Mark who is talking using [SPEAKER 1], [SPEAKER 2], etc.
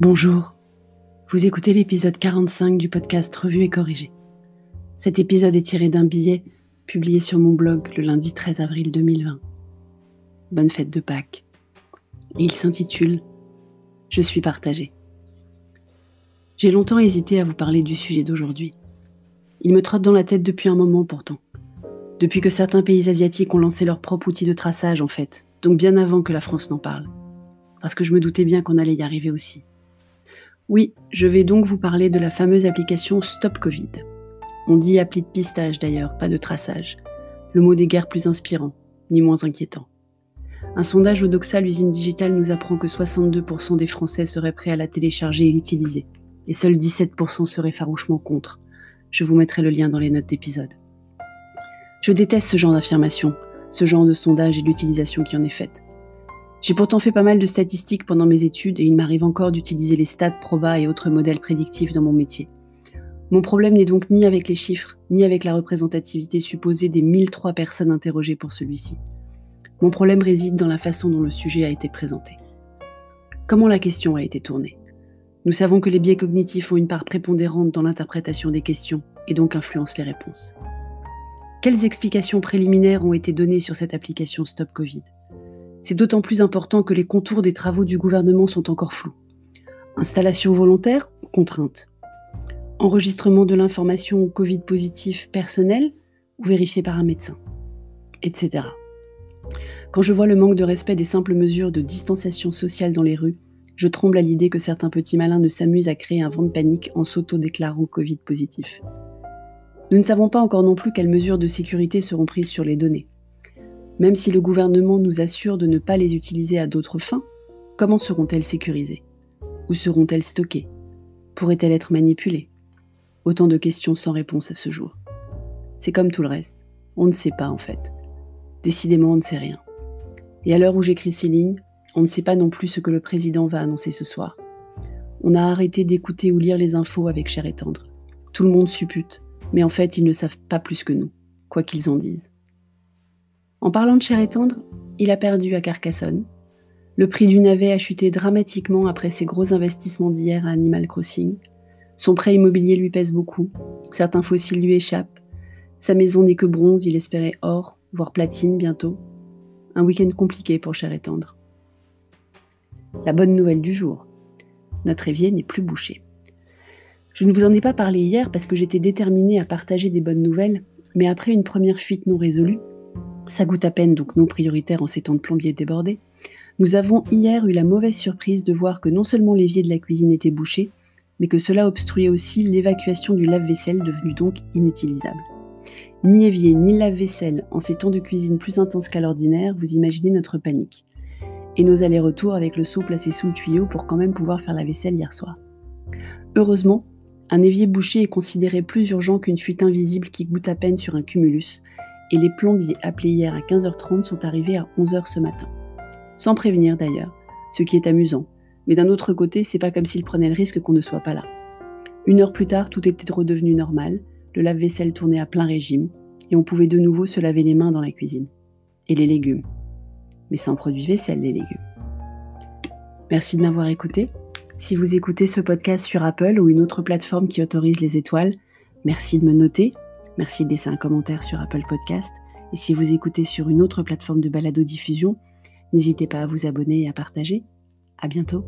[SPEAKER 1] Bonjour, vous écoutez l'épisode 45 du podcast Revue et Corrigé. Cet épisode est tiré d'un billet publié sur mon blog le lundi 13 avril 2020. Bonne fête de Pâques. Il s'intitule Je suis partagé. J'ai longtemps hésité à vous parler du sujet d'aujourd'hui. Il me trotte dans la tête depuis un moment pourtant. Depuis que certains pays asiatiques ont lancé leur propre outil de traçage en fait, donc bien avant que la France n'en parle. Parce que je me doutais bien qu'on allait y arriver aussi. Oui, je vais donc vous parler de la fameuse application Stop Covid. On dit appli de pistage d'ailleurs, pas de traçage. Le mot des guerres plus inspirant, ni moins inquiétant. Un sondage au Doxa, l'usine digitale, nous apprend que 62% des Français seraient prêts à la télécharger et l'utiliser, et seuls 17% seraient farouchement contre. Je vous mettrai le lien dans les notes d'épisode. Je déteste ce genre d'affirmation, ce genre de sondage et l'utilisation qui en est faite. J'ai pourtant fait pas mal de statistiques pendant mes études et il m'arrive encore d'utiliser les stats, proba et autres modèles prédictifs dans mon métier. Mon problème n'est donc ni avec les chiffres, ni avec la représentativité supposée des 1003 personnes interrogées pour celui-ci. Mon problème réside dans la façon dont le sujet a été présenté. Comment la question a été tournée? Nous savons que les biais cognitifs ont une part prépondérante dans l'interprétation des questions et donc influencent les réponses. Quelles explications préliminaires ont été données sur cette application Stop Covid? C'est d'autant plus important que les contours des travaux du gouvernement sont encore flous. Installation volontaire ou contrainte? Enregistrement de l'information Covid positif personnel ou vérifié par un médecin Etc. Quand je vois le manque de respect des simples mesures de distanciation sociale dans les rues, je tremble à l'idée que certains petits malins ne s'amusent à créer un vent de panique en s'auto-déclarant Covid positif. Nous ne savons pas encore non plus quelles mesures de sécurité seront prises sur les données. Même si le gouvernement nous assure de ne pas les utiliser à d'autres fins, comment seront-elles sécurisées? Où seront-elles stockées? Pourraient-elles être manipulées? Autant de questions sans réponse à ce jour. C'est comme tout le reste. On ne sait pas en fait. Décidément, on ne sait rien. Et à l'heure où j'écris ces lignes, on ne sait pas non plus ce que le président va annoncer ce soir. On a arrêté d'écouter ou lire les infos avec Cher et Tendre. Tout le monde suppute, mais en fait, ils ne savent pas plus que nous, quoi qu'ils en disent. En parlant de chair et tendre, il a perdu à Carcassonne. Le prix du navet a chuté dramatiquement après ses gros investissements d'hier à Animal Crossing. Son prêt immobilier lui pèse beaucoup. Certains fossiles lui échappent. Sa maison n'est que bronze, il espérait or, voire platine bientôt. Un week-end compliqué pour Cher et Tendre. La bonne nouvelle du jour. Notre évier n'est plus bouché. Je ne vous en ai pas parlé hier parce que j'étais déterminée à partager des bonnes nouvelles, mais après une première fuite non résolue, ça goûte à peine, donc non prioritaire en ces temps de plombier débordé. Nous avons hier eu la mauvaise surprise de voir que non seulement l'évier de la cuisine était bouché, mais que cela obstruait aussi l'évacuation du lave-vaisselle devenu donc inutilisable. Ni évier ni lave-vaisselle en ces temps de cuisine plus intenses qu'à l'ordinaire, vous imaginez notre panique. Et nos allers-retours avec le seau placé sous le tuyau pour quand même pouvoir faire la vaisselle hier soir. Heureusement, un évier bouché est considéré plus urgent qu'une fuite invisible qui goûte à peine sur un cumulus, et les plombiers appelés hier à 15h30 sont arrivés à 11h ce matin. Sans prévenir d'ailleurs, ce qui est amusant. Mais d'un autre côté, c'est pas comme s'ils prenaient le risque qu'on ne soit pas là. Une heure plus tard, tout était redevenu normal, le lave-vaisselle tournait à plein régime, et on pouvait de nouveau se laver les mains dans la cuisine. Et les légumes. Mais sans produit vaisselle, les légumes. Merci de m'avoir écouté. Si vous écoutez ce podcast sur Apple ou une autre plateforme qui autorise les étoiles, merci de me noter Merci de laisser un commentaire sur Apple Podcast. Et si vous écoutez sur une autre plateforme de balado-diffusion, n'hésitez pas à vous abonner et à partager. À bientôt.